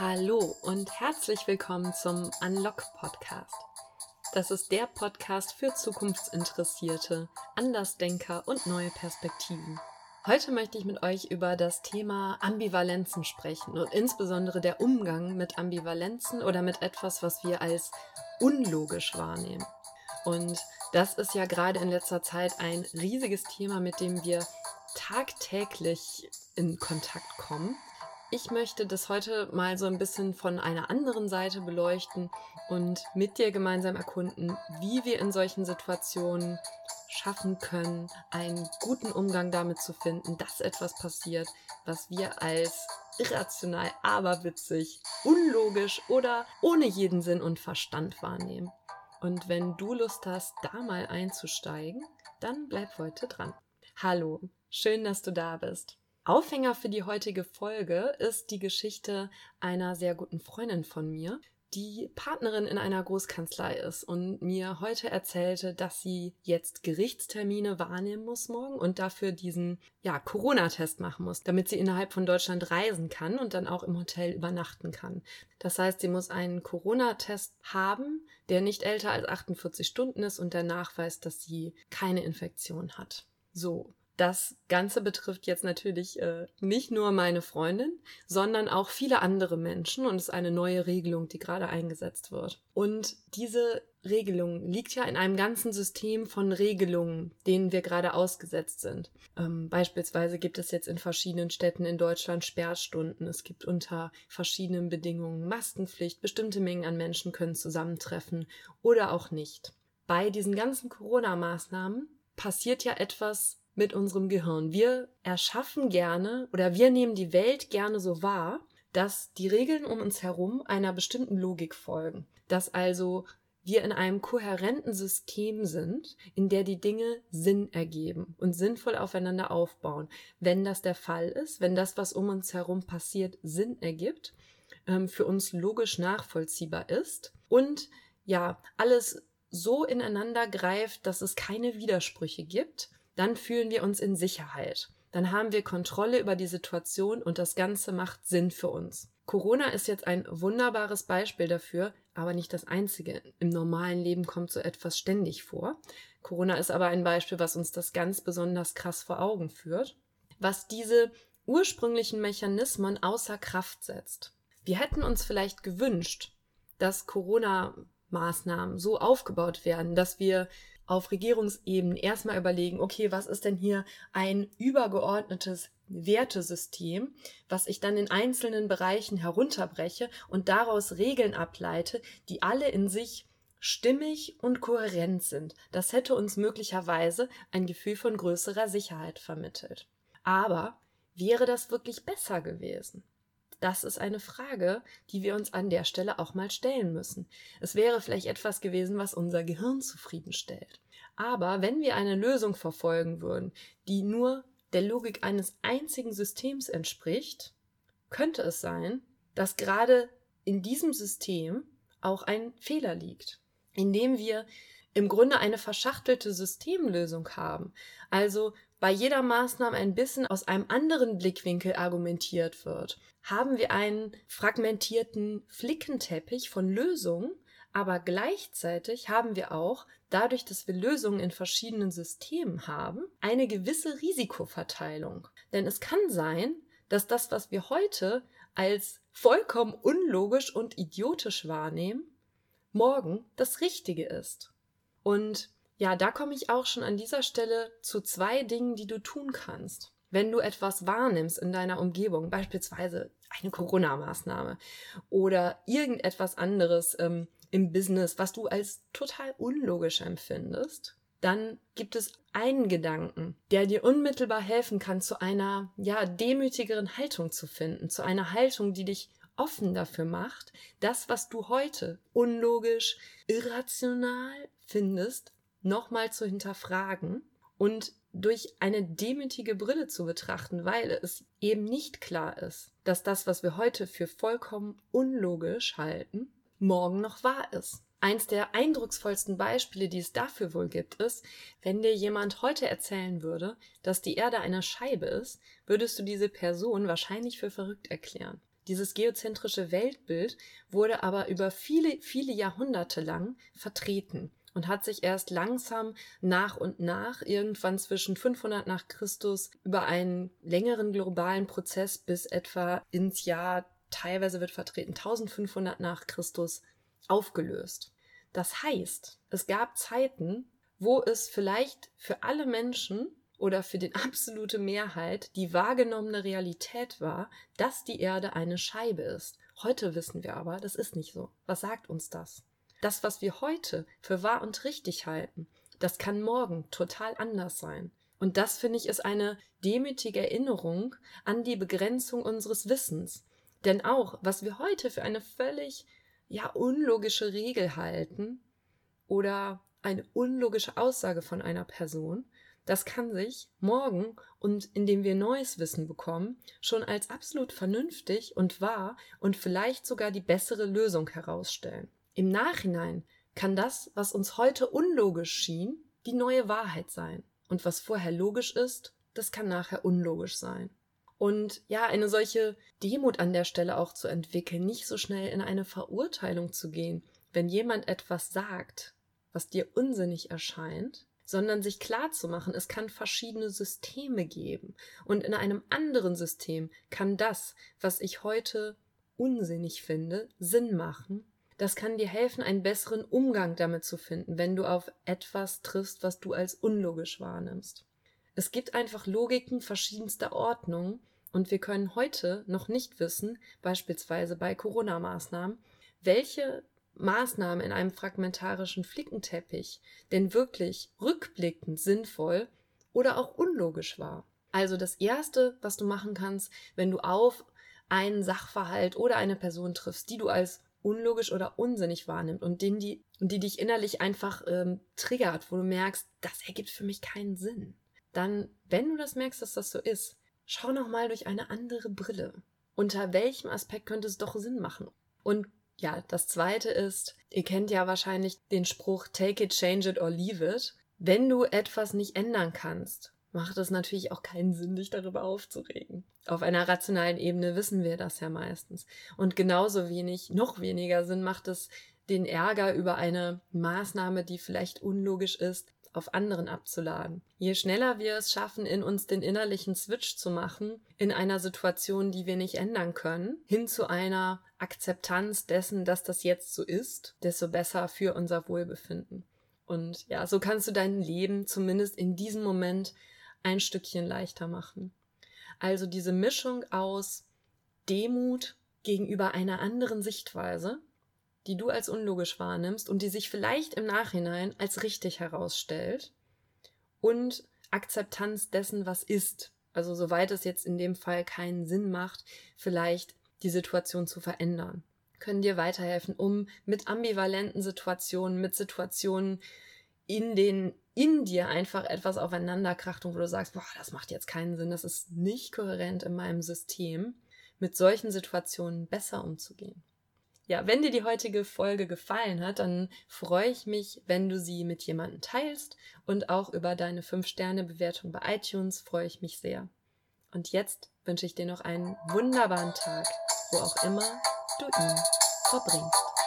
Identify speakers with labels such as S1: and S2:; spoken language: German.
S1: Hallo und herzlich willkommen zum Unlock Podcast. Das ist der Podcast für Zukunftsinteressierte, Andersdenker und neue Perspektiven. Heute möchte ich mit euch über das Thema Ambivalenzen sprechen und insbesondere der Umgang mit Ambivalenzen oder mit etwas, was wir als unlogisch wahrnehmen. Und das ist ja gerade in letzter Zeit ein riesiges Thema, mit dem wir tagtäglich in Kontakt kommen. Ich möchte das heute mal so ein bisschen von einer anderen Seite beleuchten und mit dir gemeinsam erkunden, wie wir in solchen Situationen schaffen können, einen guten Umgang damit zu finden, dass etwas passiert, was wir als irrational, aberwitzig, unlogisch oder ohne jeden Sinn und Verstand wahrnehmen. Und wenn du Lust hast, da mal einzusteigen, dann bleib heute dran. Hallo, schön, dass du da bist. Aufhänger für die heutige Folge ist die Geschichte einer sehr guten Freundin von mir, die Partnerin in einer Großkanzlei ist und mir heute erzählte, dass sie jetzt Gerichtstermine wahrnehmen muss morgen und dafür diesen ja, Corona-Test machen muss, damit sie innerhalb von Deutschland reisen kann und dann auch im Hotel übernachten kann. Das heißt, sie muss einen Corona-Test haben, der nicht älter als 48 Stunden ist und der nachweist, dass sie keine Infektion hat. So, das Ganze betrifft jetzt natürlich äh, nicht nur meine Freundin, sondern auch viele andere Menschen und ist eine neue Regelung, die gerade eingesetzt wird. Und diese Regelung liegt ja in einem ganzen System von Regelungen, denen wir gerade ausgesetzt sind. Ähm, beispielsweise gibt es jetzt in verschiedenen Städten in Deutschland Sperrstunden. Es gibt unter verschiedenen Bedingungen Maskenpflicht. Bestimmte Mengen an Menschen können zusammentreffen oder auch nicht. Bei diesen ganzen Corona-Maßnahmen passiert ja etwas mit unserem Gehirn. Wir erschaffen gerne oder wir nehmen die Welt gerne so wahr, dass die Regeln um uns herum einer bestimmten Logik folgen. Dass also wir in einem kohärenten System sind, in der die Dinge Sinn ergeben und sinnvoll aufeinander aufbauen. Wenn das der Fall ist, wenn das, was um uns herum passiert, Sinn ergibt, ähm, für uns logisch nachvollziehbar ist und ja, alles so ineinander greift, dass es keine Widersprüche gibt, dann fühlen wir uns in Sicherheit. Dann haben wir Kontrolle über die Situation und das Ganze macht Sinn für uns. Corona ist jetzt ein wunderbares Beispiel dafür, aber nicht das einzige. Im normalen Leben kommt so etwas ständig vor. Corona ist aber ein Beispiel, was uns das ganz besonders krass vor Augen führt, was diese ursprünglichen Mechanismen außer Kraft setzt. Wir hätten uns vielleicht gewünscht, dass Corona-Maßnahmen so aufgebaut werden, dass wir auf Regierungsebene erstmal überlegen, okay, was ist denn hier ein übergeordnetes Wertesystem, was ich dann in einzelnen Bereichen herunterbreche und daraus Regeln ableite, die alle in sich stimmig und kohärent sind. Das hätte uns möglicherweise ein Gefühl von größerer Sicherheit vermittelt. Aber wäre das wirklich besser gewesen? Das ist eine Frage, die wir uns an der Stelle auch mal stellen müssen. Es wäre vielleicht etwas gewesen, was unser Gehirn zufriedenstellt. Aber wenn wir eine Lösung verfolgen würden, die nur der Logik eines einzigen Systems entspricht, könnte es sein, dass gerade in diesem System auch ein Fehler liegt, indem wir im Grunde eine verschachtelte Systemlösung haben. Also bei jeder Maßnahme ein bisschen aus einem anderen Blickwinkel argumentiert wird, haben wir einen fragmentierten Flickenteppich von Lösungen, aber gleichzeitig haben wir auch, dadurch, dass wir Lösungen in verschiedenen Systemen haben, eine gewisse Risikoverteilung. Denn es kann sein, dass das, was wir heute als vollkommen unlogisch und idiotisch wahrnehmen, morgen das Richtige ist. Und ja, da komme ich auch schon an dieser Stelle zu zwei Dingen, die du tun kannst. Wenn du etwas wahrnimmst in deiner Umgebung, beispielsweise eine Corona-Maßnahme oder irgendetwas anderes ähm, im Business, was du als total unlogisch empfindest, dann gibt es einen Gedanken, der dir unmittelbar helfen kann, zu einer, ja, demütigeren Haltung zu finden, zu einer Haltung, die dich offen dafür macht, das, was du heute unlogisch, irrational findest, nochmal zu hinterfragen und durch eine demütige Brille zu betrachten, weil es eben nicht klar ist, dass das, was wir heute für vollkommen unlogisch halten, morgen noch wahr ist. Eins der eindrucksvollsten Beispiele, die es dafür wohl gibt, ist, wenn dir jemand heute erzählen würde, dass die Erde eine Scheibe ist, würdest du diese Person wahrscheinlich für verrückt erklären. Dieses geozentrische Weltbild wurde aber über viele, viele Jahrhunderte lang vertreten und hat sich erst langsam nach und nach irgendwann zwischen 500 nach Christus über einen längeren globalen Prozess bis etwa ins Jahr teilweise wird vertreten 1500 nach Christus aufgelöst. Das heißt, es gab Zeiten, wo es vielleicht für alle Menschen oder für die absolute Mehrheit die wahrgenommene Realität war, dass die Erde eine Scheibe ist. Heute wissen wir aber, das ist nicht so. Was sagt uns das? Das, was wir heute für wahr und richtig halten, das kann morgen total anders sein. Und das, finde ich, ist eine demütige Erinnerung an die Begrenzung unseres Wissens. Denn auch, was wir heute für eine völlig, ja, unlogische Regel halten oder eine unlogische Aussage von einer Person, das kann sich morgen und indem wir neues Wissen bekommen, schon als absolut vernünftig und wahr und vielleicht sogar die bessere Lösung herausstellen. Im Nachhinein kann das, was uns heute unlogisch schien, die neue Wahrheit sein. Und was vorher logisch ist, das kann nachher unlogisch sein. Und ja, eine solche Demut an der Stelle auch zu entwickeln, nicht so schnell in eine Verurteilung zu gehen, wenn jemand etwas sagt, was dir unsinnig erscheint, sondern sich klar zu machen, es kann verschiedene Systeme geben. Und in einem anderen System kann das, was ich heute unsinnig finde, Sinn machen das kann dir helfen, einen besseren Umgang damit zu finden, wenn du auf etwas triffst, was du als unlogisch wahrnimmst. Es gibt einfach Logiken verschiedenster Ordnung und wir können heute noch nicht wissen, beispielsweise bei Corona-Maßnahmen, welche Maßnahme in einem fragmentarischen Flickenteppich denn wirklich rückblickend sinnvoll oder auch unlogisch war. Also das Erste, was du machen kannst, wenn du auf einen Sachverhalt oder eine Person triffst, die du als unlogisch oder unsinnig wahrnimmt und den die, die dich innerlich einfach ähm, triggert, wo du merkst, das ergibt für mich keinen Sinn. Dann, wenn du das merkst, dass das so ist, schau nochmal durch eine andere Brille. Unter welchem Aspekt könnte es doch Sinn machen? Und ja, das zweite ist, ihr kennt ja wahrscheinlich den Spruch Take it, change it or leave it. Wenn du etwas nicht ändern kannst, macht es natürlich auch keinen Sinn, dich darüber aufzuregen. Auf einer rationalen Ebene wissen wir das ja meistens. Und genauso wenig, noch weniger Sinn macht es, den Ärger über eine Maßnahme, die vielleicht unlogisch ist, auf anderen abzuladen. Je schneller wir es schaffen, in uns den innerlichen Switch zu machen, in einer Situation, die wir nicht ändern können, hin zu einer Akzeptanz dessen, dass das jetzt so ist, desto besser für unser Wohlbefinden. Und ja, so kannst du dein Leben zumindest in diesem Moment ein Stückchen leichter machen. Also diese Mischung aus Demut gegenüber einer anderen Sichtweise, die du als unlogisch wahrnimmst und die sich vielleicht im Nachhinein als richtig herausstellt, und Akzeptanz dessen, was ist. Also soweit es jetzt in dem Fall keinen Sinn macht, vielleicht die Situation zu verändern. Können dir weiterhelfen, um mit ambivalenten Situationen, mit Situationen, in den in dir einfach etwas aufeinander kracht und wo du sagst, boah, das macht jetzt keinen Sinn, das ist nicht kohärent in meinem System, mit solchen Situationen besser umzugehen. Ja, wenn dir die heutige Folge gefallen hat, dann freue ich mich, wenn du sie mit jemandem teilst und auch über deine 5-Sterne-Bewertung bei iTunes freue ich mich sehr. Und jetzt wünsche ich dir noch einen wunderbaren Tag, wo auch immer du ihn verbringst.